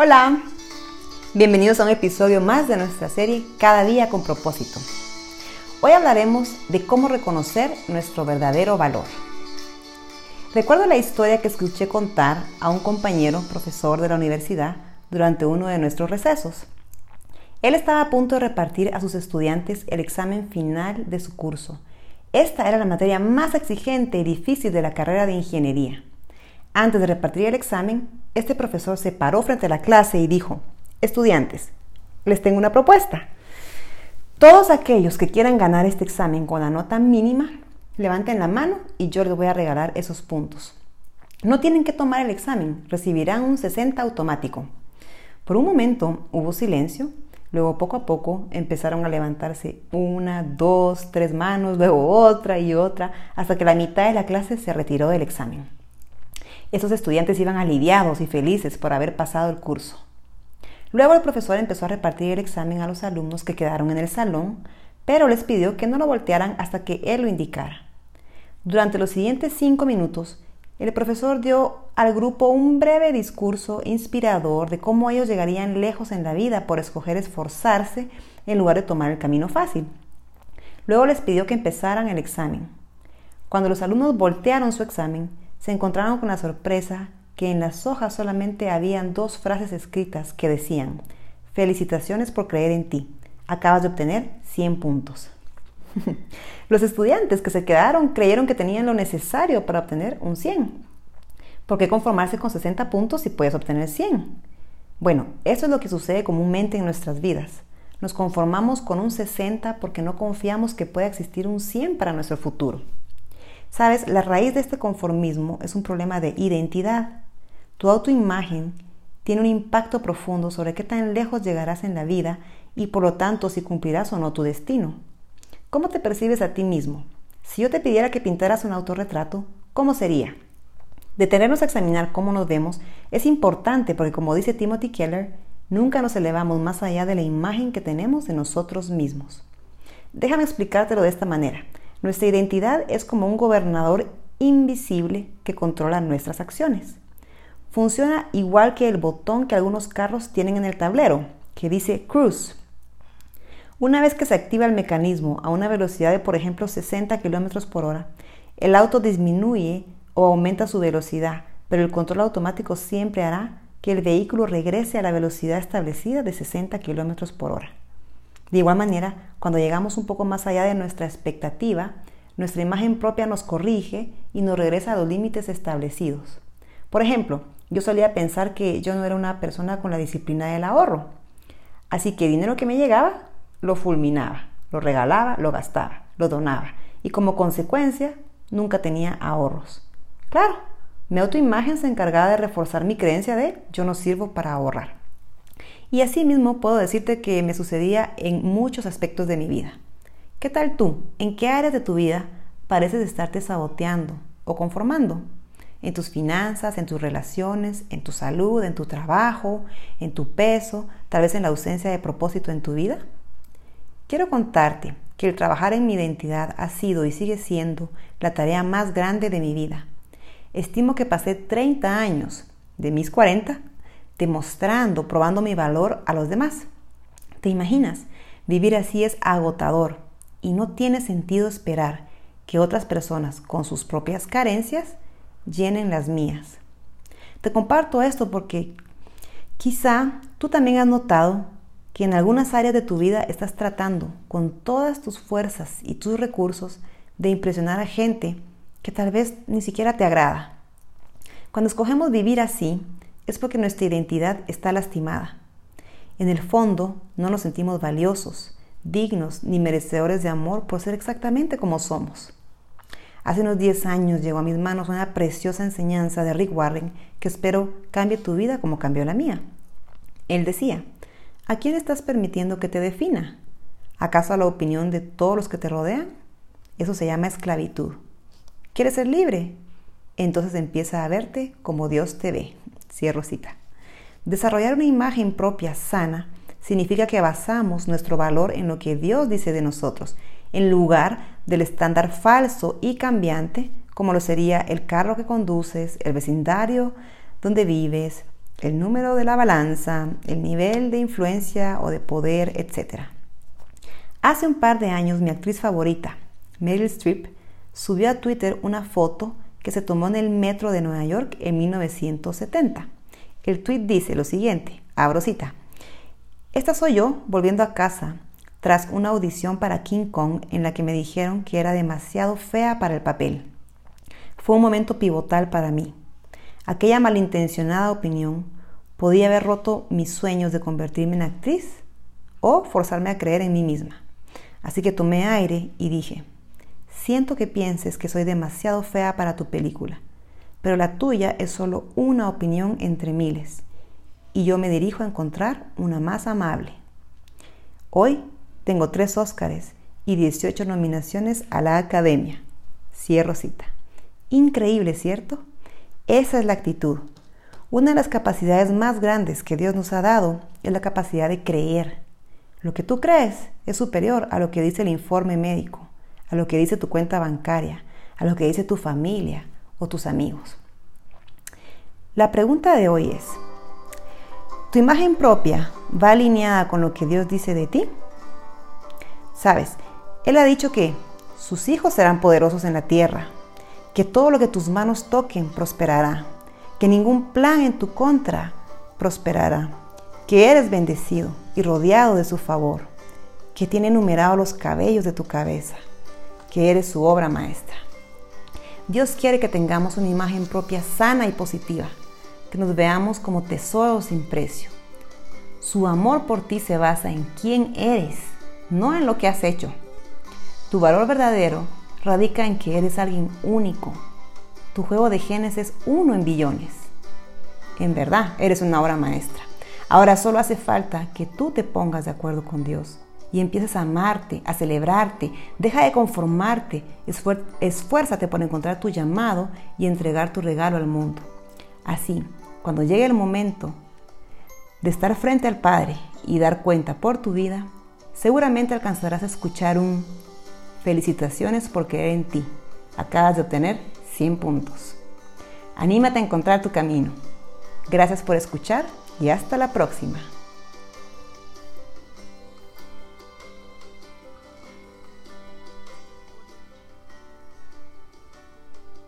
Hola, bienvenidos a un episodio más de nuestra serie Cada día con propósito. Hoy hablaremos de cómo reconocer nuestro verdadero valor. Recuerdo la historia que escuché contar a un compañero profesor de la universidad durante uno de nuestros recesos. Él estaba a punto de repartir a sus estudiantes el examen final de su curso. Esta era la materia más exigente y difícil de la carrera de ingeniería. Antes de repartir el examen, este profesor se paró frente a la clase y dijo, estudiantes, les tengo una propuesta. Todos aquellos que quieran ganar este examen con la nota mínima, levanten la mano y yo les voy a regalar esos puntos. No tienen que tomar el examen, recibirán un 60 automático. Por un momento hubo silencio, luego poco a poco empezaron a levantarse una, dos, tres manos, luego otra y otra, hasta que la mitad de la clase se retiró del examen. Esos estudiantes iban aliviados y felices por haber pasado el curso. Luego el profesor empezó a repartir el examen a los alumnos que quedaron en el salón, pero les pidió que no lo voltearan hasta que él lo indicara. Durante los siguientes cinco minutos, el profesor dio al grupo un breve discurso inspirador de cómo ellos llegarían lejos en la vida por escoger esforzarse en lugar de tomar el camino fácil. Luego les pidió que empezaran el examen. Cuando los alumnos voltearon su examen, se encontraron con la sorpresa que en las hojas solamente habían dos frases escritas que decían, felicitaciones por creer en ti, acabas de obtener 100 puntos. Los estudiantes que se quedaron creyeron que tenían lo necesario para obtener un 100. ¿Por qué conformarse con 60 puntos si puedes obtener 100? Bueno, eso es lo que sucede comúnmente en nuestras vidas. Nos conformamos con un 60 porque no confiamos que pueda existir un 100 para nuestro futuro. Sabes, la raíz de este conformismo es un problema de identidad. Tu autoimagen tiene un impacto profundo sobre qué tan lejos llegarás en la vida y por lo tanto si cumplirás o no tu destino. ¿Cómo te percibes a ti mismo? Si yo te pidiera que pintaras un autorretrato, ¿cómo sería? Detenernos a examinar cómo nos vemos es importante porque como dice Timothy Keller, nunca nos elevamos más allá de la imagen que tenemos de nosotros mismos. Déjame explicártelo de esta manera. Nuestra identidad es como un gobernador invisible que controla nuestras acciones. Funciona igual que el botón que algunos carros tienen en el tablero, que dice Cruise. Una vez que se activa el mecanismo a una velocidad de, por ejemplo, 60 km por hora, el auto disminuye o aumenta su velocidad, pero el control automático siempre hará que el vehículo regrese a la velocidad establecida de 60 km por hora. De igual manera, cuando llegamos un poco más allá de nuestra expectativa, nuestra imagen propia nos corrige y nos regresa a los límites establecidos. Por ejemplo, yo solía pensar que yo no era una persona con la disciplina del ahorro, así que el dinero que me llegaba lo fulminaba, lo regalaba, lo gastaba, lo donaba y como consecuencia nunca tenía ahorros. Claro, mi autoimagen se encargaba de reforzar mi creencia de yo no sirvo para ahorrar. Y así mismo puedo decirte que me sucedía en muchos aspectos de mi vida. ¿Qué tal tú? ¿En qué áreas de tu vida pareces estarte saboteando o conformando? En tus finanzas, en tus relaciones, en tu salud, en tu trabajo, en tu peso, tal vez en la ausencia de propósito en tu vida. Quiero contarte que el trabajar en mi identidad ha sido y sigue siendo la tarea más grande de mi vida. Estimo que pasé 30 años, de mis 40, demostrando, probando mi valor a los demás. ¿Te imaginas? Vivir así es agotador y no tiene sentido esperar que otras personas con sus propias carencias llenen las mías. Te comparto esto porque quizá tú también has notado que en algunas áreas de tu vida estás tratando con todas tus fuerzas y tus recursos de impresionar a gente que tal vez ni siquiera te agrada. Cuando escogemos vivir así, es porque nuestra identidad está lastimada. En el fondo, no nos sentimos valiosos, dignos ni merecedores de amor por ser exactamente como somos. Hace unos 10 años llegó a mis manos una preciosa enseñanza de Rick Warren que espero cambie tu vida como cambió la mía. Él decía, ¿A quién estás permitiendo que te defina? ¿Acaso a la opinión de todos los que te rodean? Eso se llama esclavitud. ¿Quieres ser libre? Entonces empieza a verte como Dios te ve. Cierro cita. Desarrollar una imagen propia sana significa que basamos nuestro valor en lo que Dios dice de nosotros, en lugar del estándar falso y cambiante como lo sería el carro que conduces, el vecindario donde vives, el número de la balanza, el nivel de influencia o de poder, etc. Hace un par de años mi actriz favorita, Meryl Streep, subió a Twitter una foto que se tomó en el metro de Nueva York en 1970. El tweet dice lo siguiente, abro cita. Esta soy yo volviendo a casa tras una audición para King Kong en la que me dijeron que era demasiado fea para el papel. Fue un momento pivotal para mí. Aquella malintencionada opinión podía haber roto mis sueños de convertirme en actriz o forzarme a creer en mí misma. Así que tomé aire y dije, siento que pienses que soy demasiado fea para tu película, pero la tuya es solo una opinión entre miles y yo me dirijo a encontrar una más amable. Hoy tengo tres Óscares y 18 nominaciones a la Academia. Cierro cita. Increíble, ¿cierto? Esa es la actitud. Una de las capacidades más grandes que Dios nos ha dado es la capacidad de creer. Lo que tú crees es superior a lo que dice el informe médico, a lo que dice tu cuenta bancaria, a lo que dice tu familia o tus amigos. La pregunta de hoy es, ¿tu imagen propia va alineada con lo que Dios dice de ti? Sabes, Él ha dicho que sus hijos serán poderosos en la tierra, que todo lo que tus manos toquen prosperará, que ningún plan en tu contra prosperará, que eres bendecido y rodeado de su favor, que tiene numerados los cabellos de tu cabeza, que eres su obra maestra. Dios quiere que tengamos una imagen propia sana y positiva, que nos veamos como tesoros sin precio. Su amor por ti se basa en quién eres, no en lo que has hecho. Tu valor verdadero radica en que eres alguien único. Tu juego de genes es uno en billones. En verdad, eres una obra maestra. Ahora solo hace falta que tú te pongas de acuerdo con Dios y empieces a amarte, a celebrarte. Deja de conformarte, esfuérzate por encontrar tu llamado y entregar tu regalo al mundo. Así, cuando llegue el momento de estar frente al Padre y dar cuenta por tu vida, seguramente alcanzarás a escuchar un felicitaciones por creer en ti. Acabas de obtener 100 puntos. Anímate a encontrar tu camino. Gracias por escuchar y hasta la próxima.